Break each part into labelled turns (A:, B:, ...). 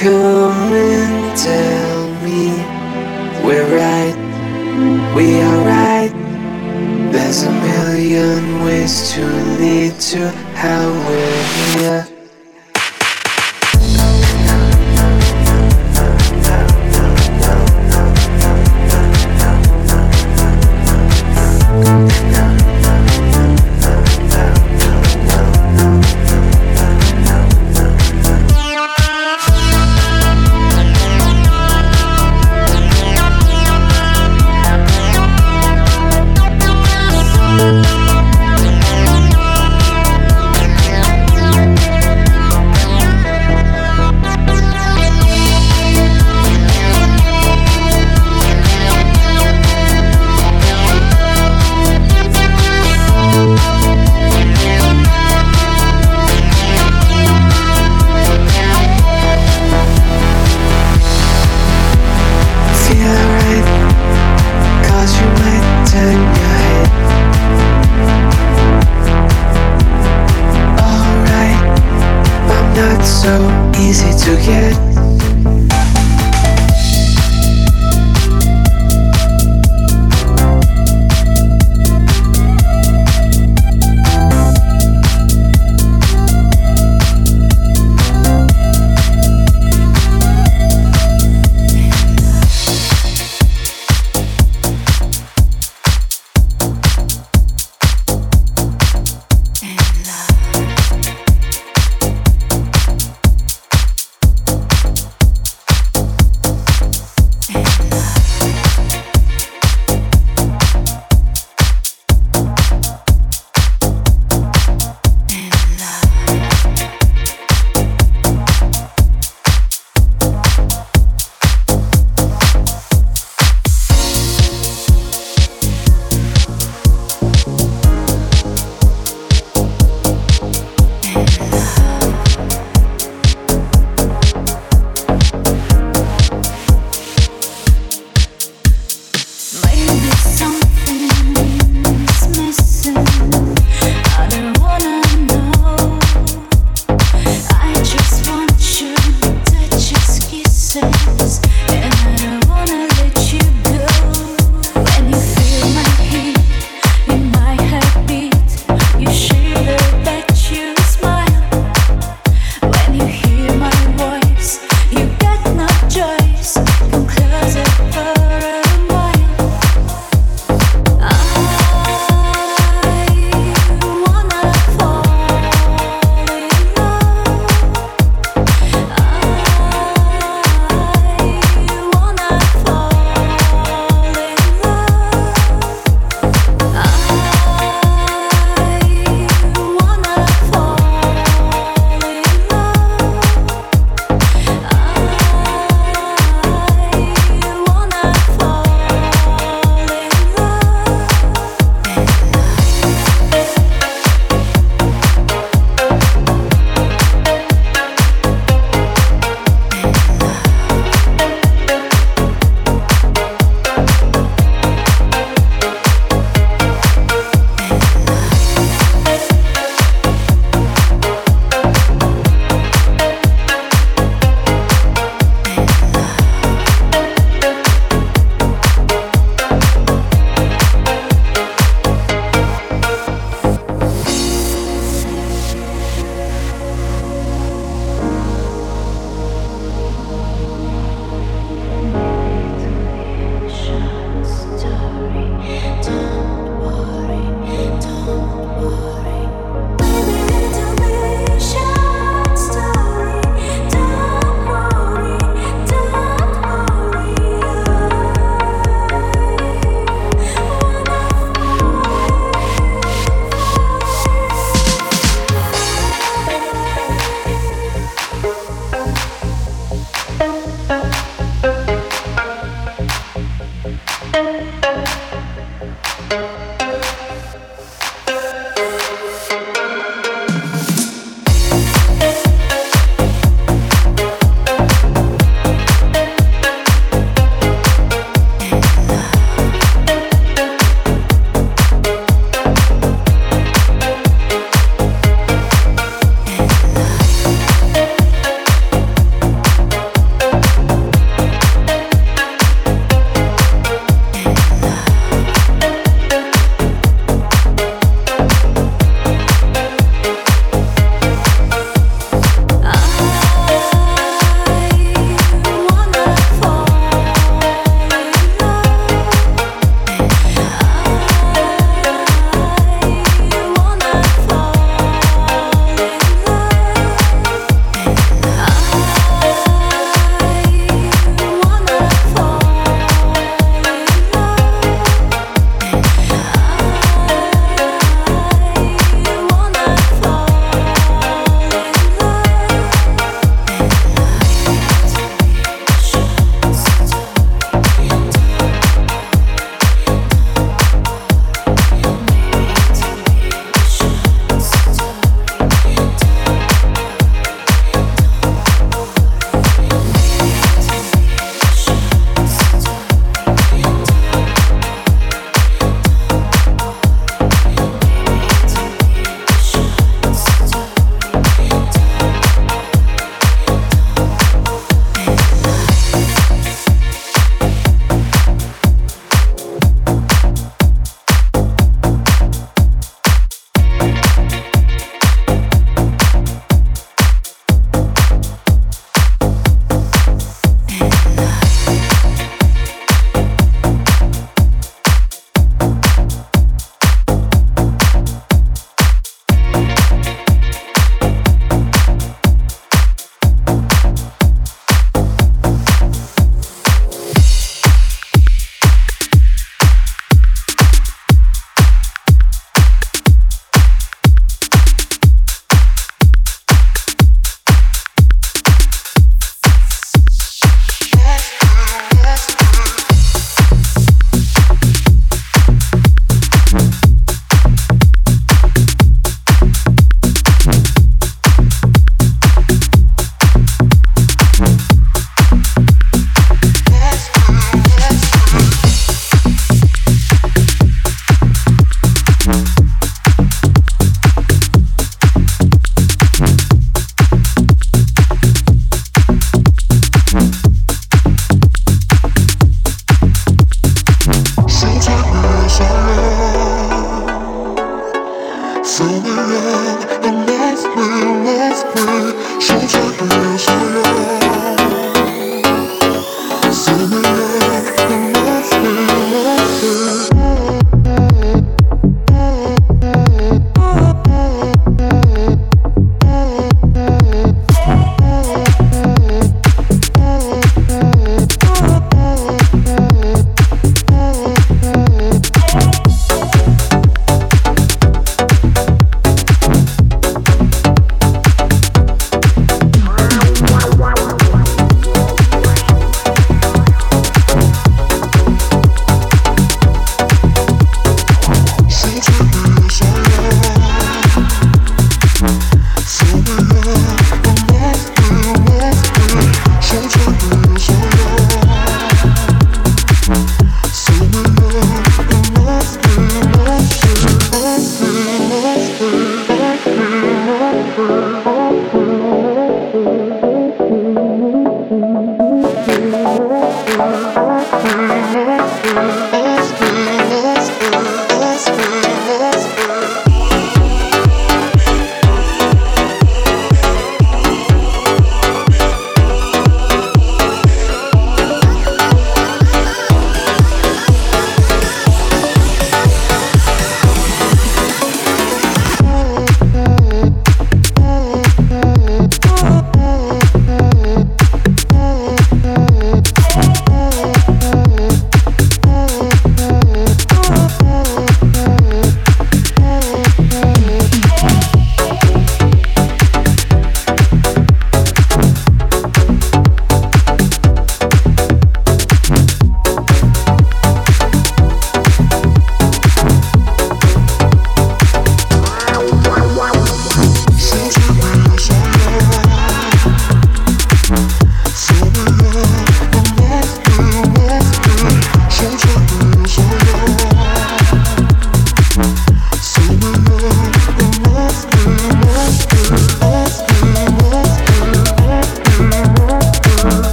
A: come and tell me we're right, we are right? There's a million ways to lead to how we're
B: here.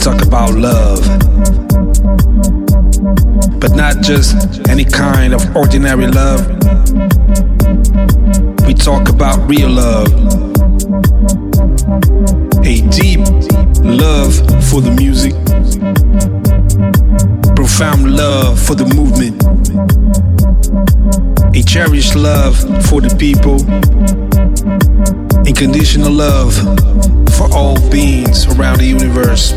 C: About love. But not just any kind of ordinary love. We talk about real love. A deep love for the music, profound love for the movement, a cherished love for the people, unconditional love for all beings around the universe.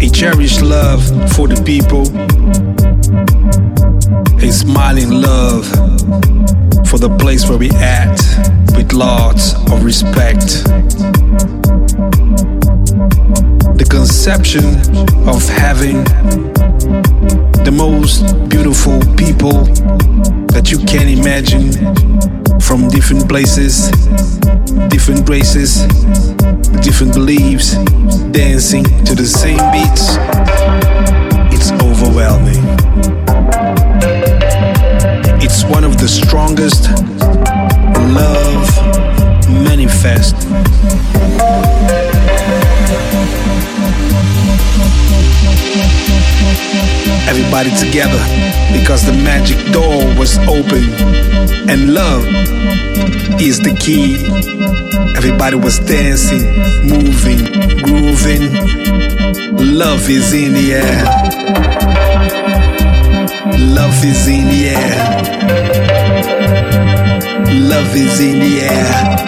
C: A cherished love for the people, a smiling love for the place where we at with lots of respect. The conception of having the most beautiful people that you can imagine from different places, different races, different beliefs, dancing to the same beats. It's overwhelming. It's one of the strongest love manifest. Everybody together because the magic door was open and love is the key. Everybody was dancing, moving, grooving. Love is in the air. Love is in the air. Love is in the air.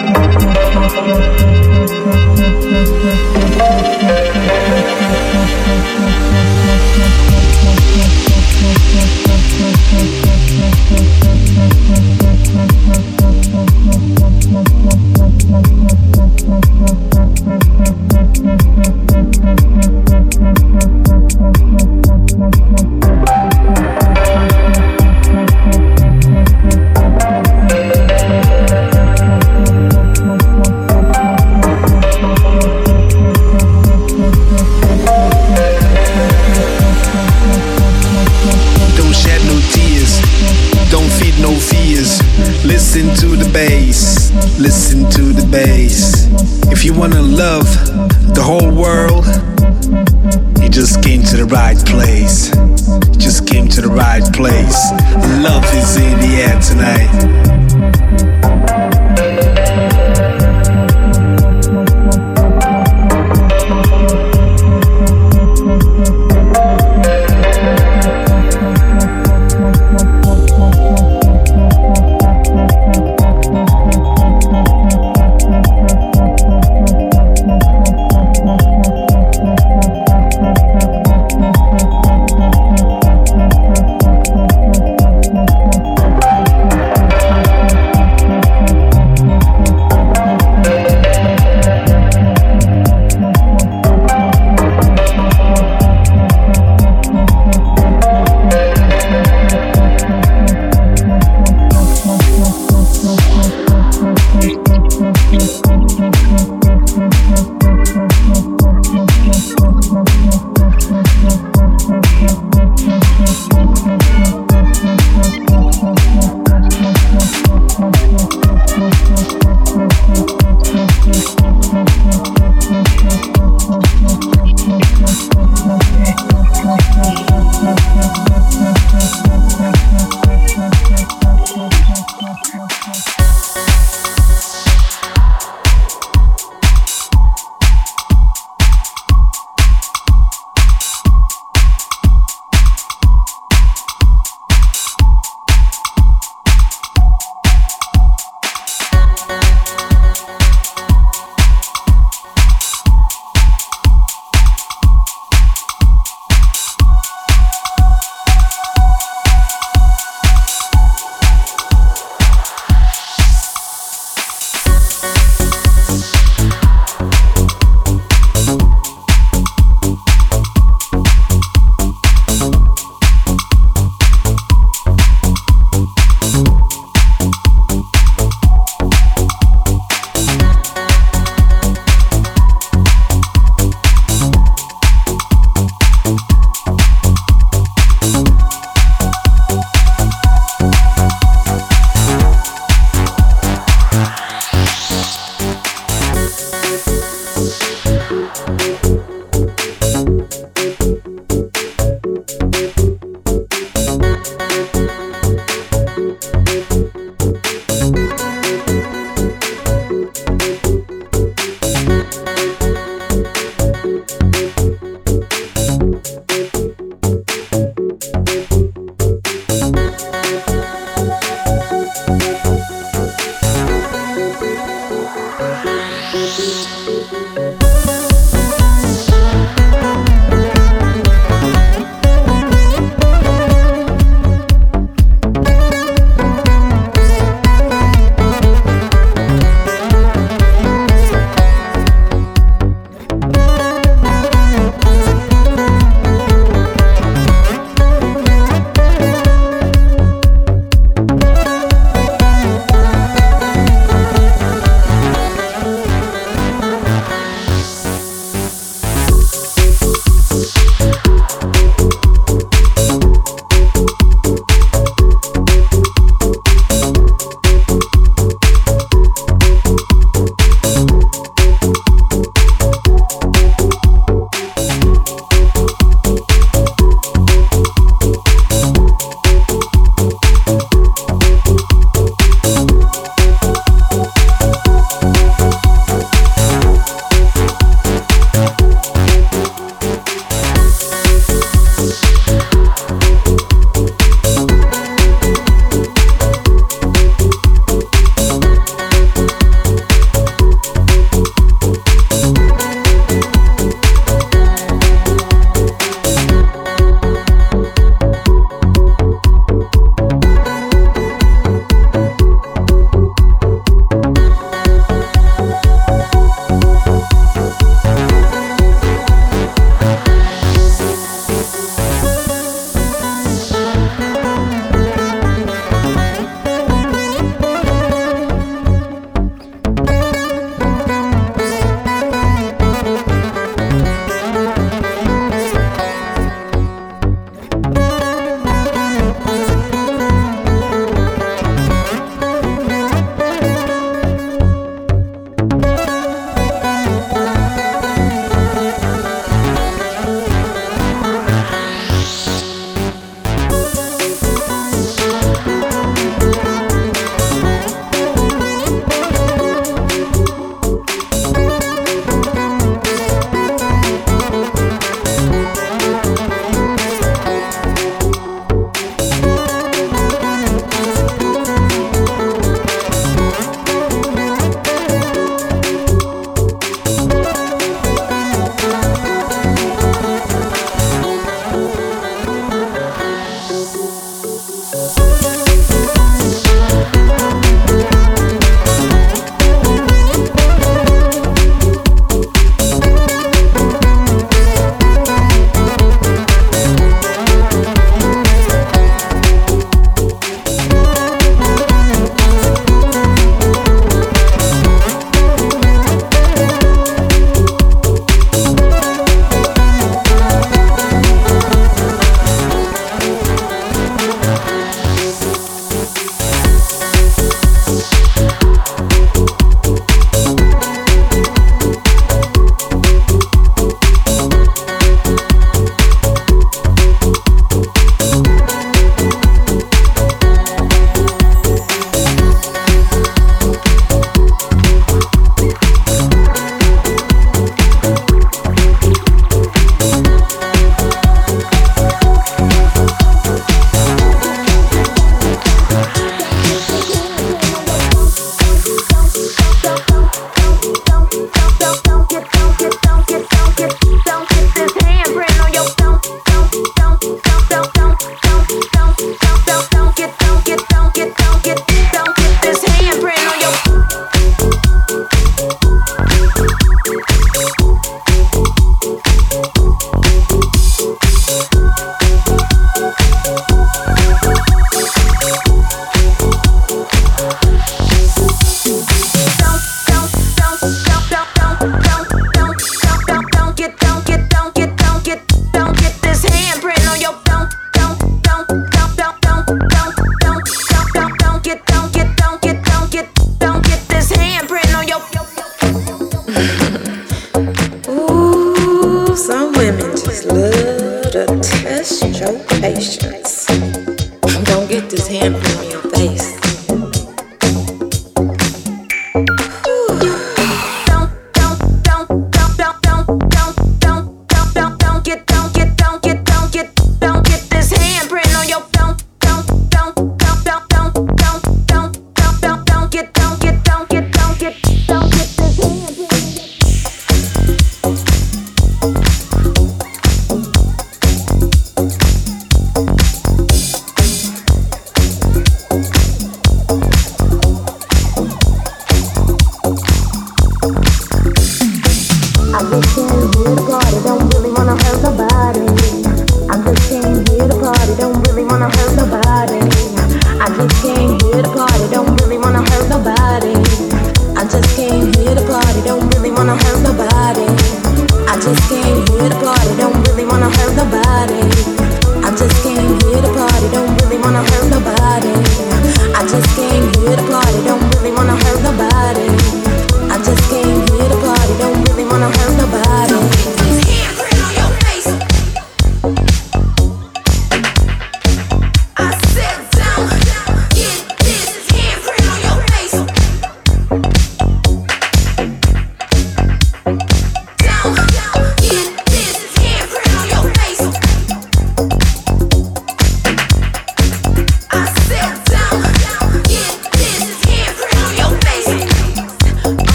C: Right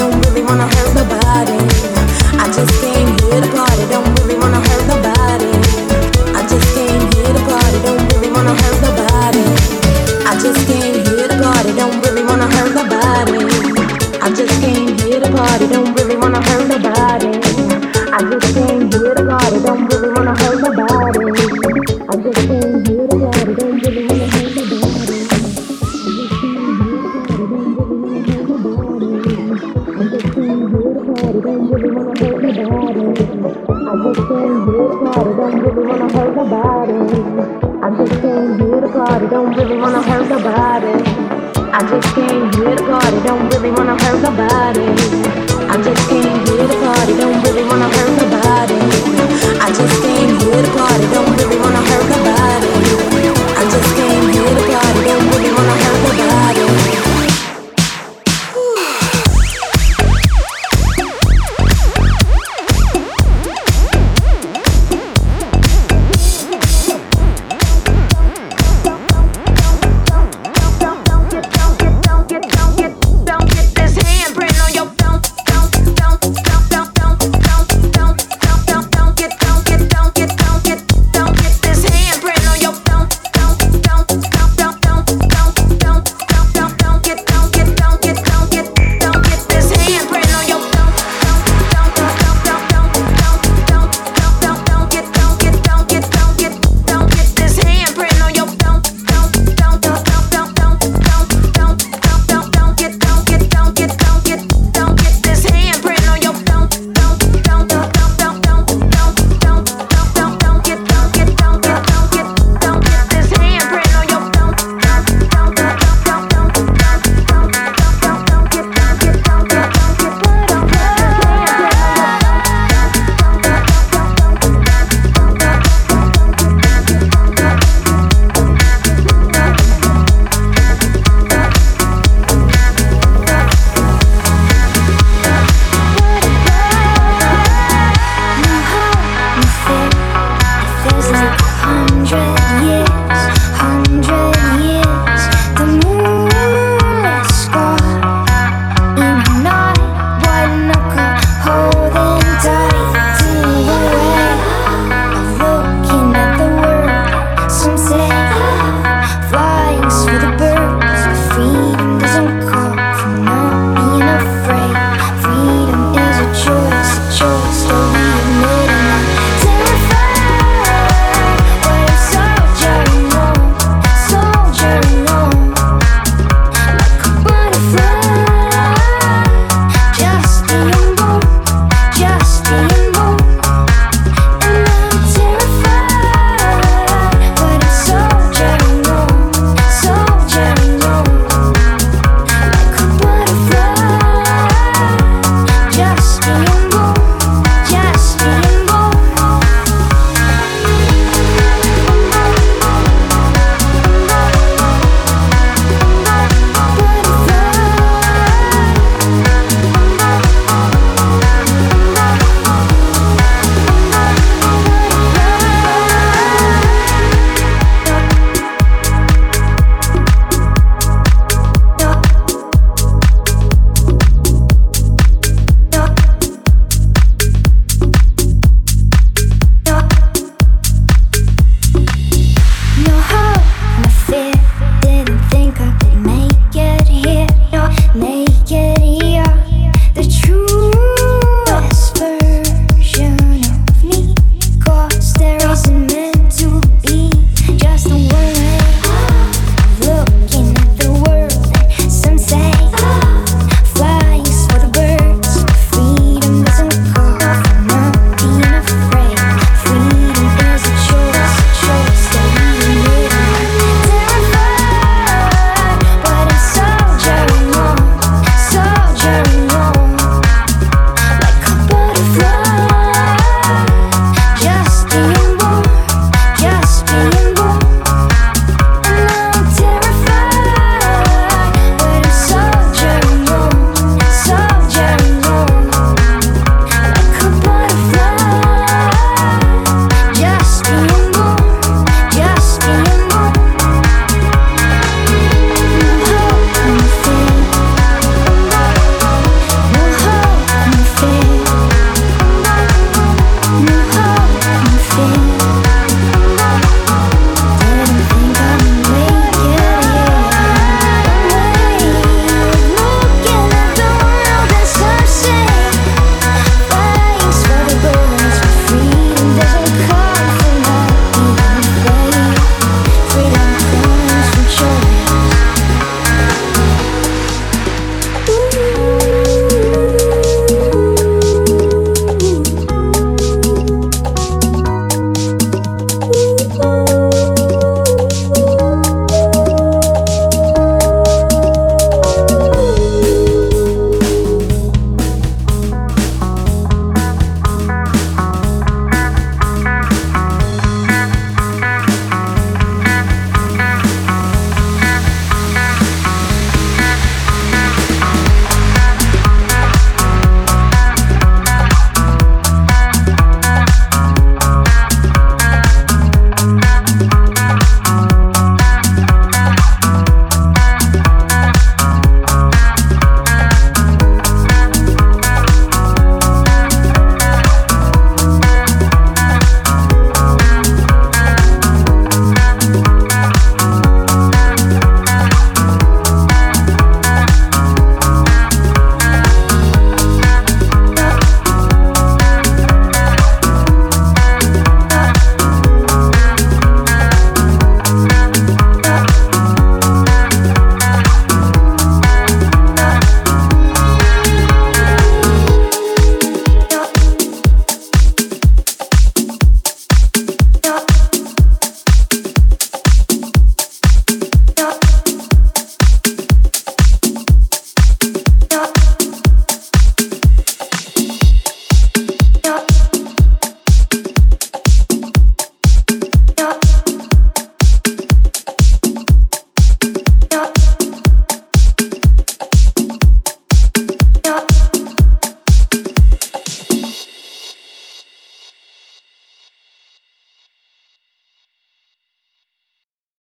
D: don't really